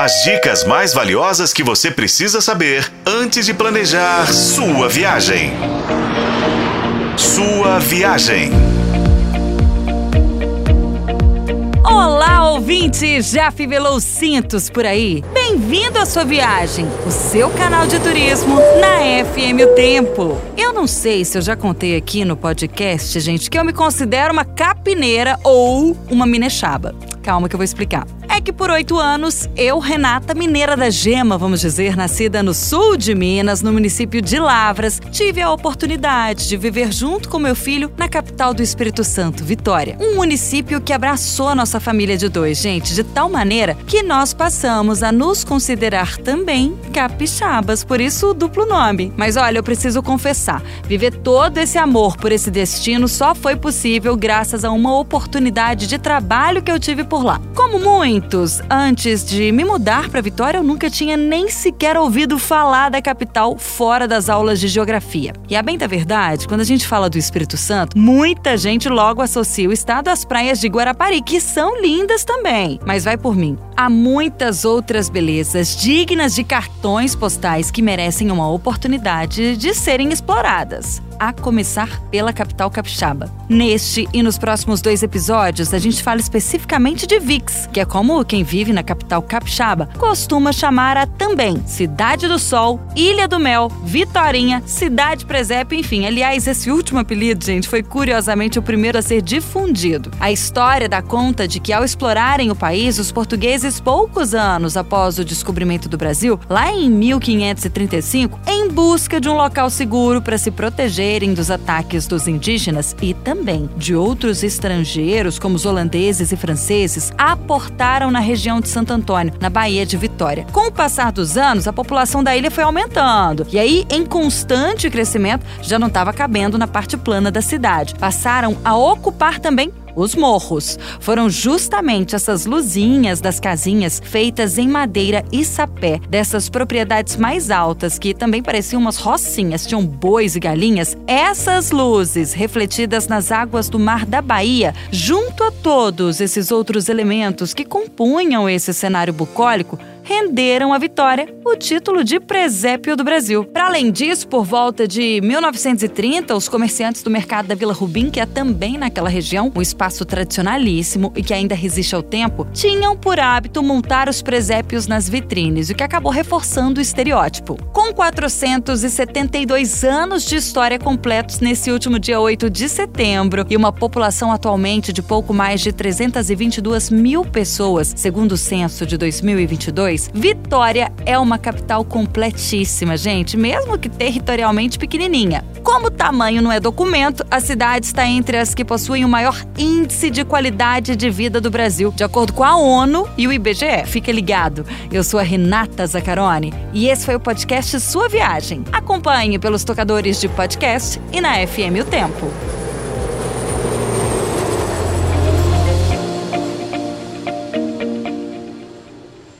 As dicas mais valiosas que você precisa saber antes de planejar sua viagem. Sua viagem. Olá, ouvinte! Já fivelou os cintos por aí? Bem-vindo à sua viagem, o seu canal de turismo na FM O Tempo. Eu não sei se eu já contei aqui no podcast, gente, que eu me considero uma capineira ou uma minexaba. Calma que eu vou explicar que por oito anos, eu, Renata, mineira da Gema, vamos dizer, nascida no sul de Minas, no município de Lavras, tive a oportunidade de viver junto com meu filho na capital do Espírito Santo, Vitória. Um município que abraçou a nossa família de dois, gente, de tal maneira que nós passamos a nos considerar também capixabas, por isso o duplo nome. Mas olha, eu preciso confessar, viver todo esse amor por esse destino só foi possível graças a uma oportunidade de trabalho que eu tive por lá. Como muito muitos. Antes de me mudar para Vitória, eu nunca tinha nem sequer ouvido falar da capital fora das aulas de geografia. E a bem da verdade, quando a gente fala do Espírito Santo, muita gente logo associa o estado às praias de Guarapari, que são lindas também. Mas vai por mim. Há muitas outras belezas dignas de cartões postais que merecem uma oportunidade de serem exploradas a começar pela capital capixaba. Neste e nos próximos dois episódios, a gente fala especificamente de Vix, que é como quem vive na capital capixaba costuma chamar a também Cidade do Sol, Ilha do Mel, Vitorinha, Cidade Presépio, enfim. Aliás, esse último apelido, gente, foi curiosamente o primeiro a ser difundido. A história dá conta de que ao explorarem o país, os portugueses, poucos anos após o descobrimento do Brasil, lá em 1535, em busca de um local seguro para se proteger dos ataques dos indígenas e também de outros estrangeiros, como os holandeses e franceses, aportaram na região de Santo Antônio, na Baía de Vitória. Com o passar dos anos, a população da ilha foi aumentando e aí, em constante crescimento, já não estava cabendo na parte plana da cidade. Passaram a ocupar também os morros. Foram justamente essas luzinhas das casinhas feitas em madeira e sapé, dessas propriedades mais altas que também pareciam umas rocinhas, tinham bois e galinhas. Essas luzes refletidas nas águas do mar da Bahia, junto a todos esses outros elementos que compunham esse cenário bucólico, renderam à Vitória o título de presépio do Brasil. Para além disso, por volta de 1930, os comerciantes do mercado da Vila Rubim, que é também naquela região um espaço tradicionalíssimo e que ainda resiste ao tempo, tinham por hábito montar os presépios nas vitrines, o que acabou reforçando o estereótipo. Com 472 anos de história completos nesse último dia 8 de setembro e uma população atualmente de pouco mais de 322 mil pessoas, segundo o censo de 2022, Vitória é uma capital completíssima, gente, mesmo que territorialmente pequenininha. Como o tamanho não é documento, a cidade está entre as que possuem o maior índice de qualidade de vida do Brasil, de acordo com a ONU e o IBGE. Fica ligado. Eu sou a Renata Zaccaroni e esse foi o podcast Sua Viagem. Acompanhe pelos tocadores de podcast e na FM O Tempo.